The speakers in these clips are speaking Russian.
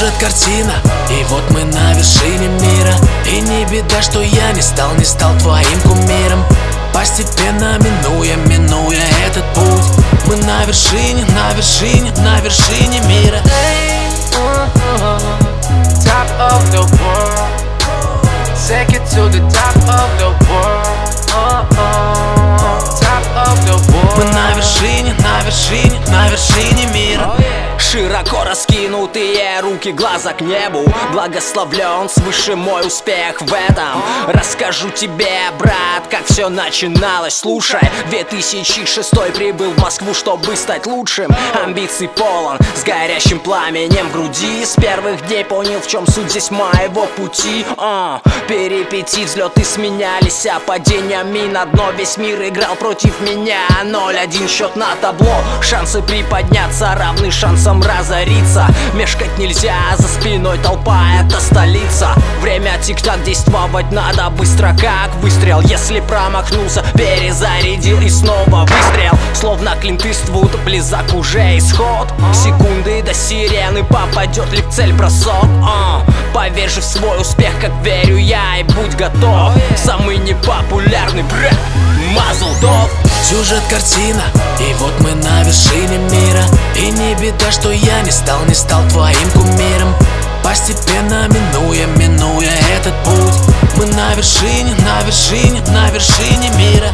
Сюжет картина, и вот мы на вершине мира. И не беда, что я не стал, не стал твоим кумиром. Постепенно минуя, минуя этот путь. Мы на вершине, на вершине, на вершине мира. Top of the world. Take it to the top of the world. Top of the world. Мы на вершине, на вершине, на вершине мира. Широко раскинутые руки, глаза к небу. Благословлен свыше мой успех в этом. Расскажу тебе, брат, как все начиналось. Слушай, 2006 прибыл в Москву, чтобы стать лучшим. Амбиций полон, с горящим пламенем в груди. С первых дней понял, в чем суть здесь моего пути. Uh, Перипетий, взлеты сменялись, а падениями на дно Весь мир играл против меня. 0-1 счет на табло Шансы приподняться равны шансам разориться Мешкать нельзя, за спиной толпа, это столица. Время тик-так, действовать надо быстро, как выстрел. Если промахнулся, перезарядил и снова выстрел. Словно Клинт Иствуд, близок уже исход. Секунды до сирены, попадет ли в цель бросок? А, в свой успех, как верю я, и будь готов. Самый непопулярный брэд, Мазлтов Сюжет картина, и вот мы на вершине мира. И не беда, что я не стал, не стал твоим кумиром. Постепенно минуя, минуя этот путь Мы на вершине, на вершине, на вершине мира.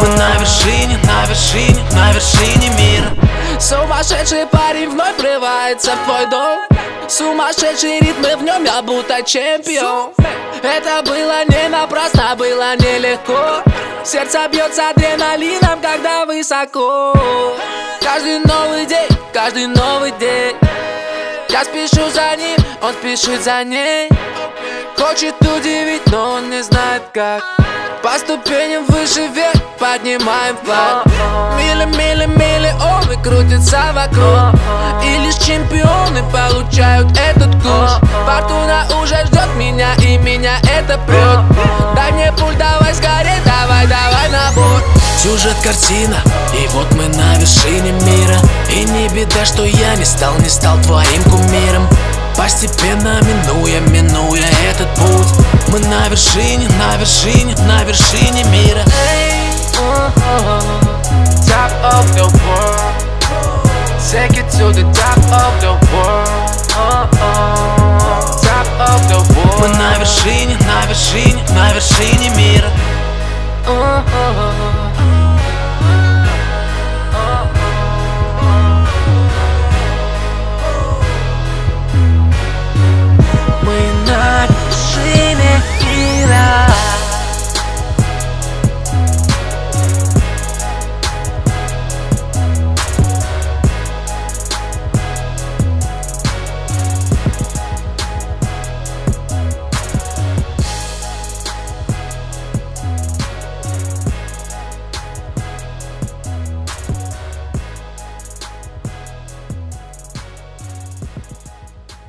Мы на вершине, на вершине, на вершине мира Сумасшедший парень вновь врывается в твой дом. Сумасшедшие ритмы в нем, я будто чемпион. Это было не напрасно, было нелегко. Сердце бьется адреналином, когда высоко. Каждый новый день, каждый новый день. Я спешу за ним, он спешит за ней. Хочет удивить, но он не знает как. По ступеням выше вверх поднимаем флаг. Мили, крутятся вокруг И лишь чемпионы получают этот куш Фортуна уже ждет меня и меня это прет. Дай мне пуль, давай скорее, давай, давай на борт Сюжет картина, и вот мы на вершине мира. И не беда, что я не стал, не стал твоим кумиром. Постепенно минуя, минуя этот путь Мы на вершине, на вершине, на вершине мира. Top вершине,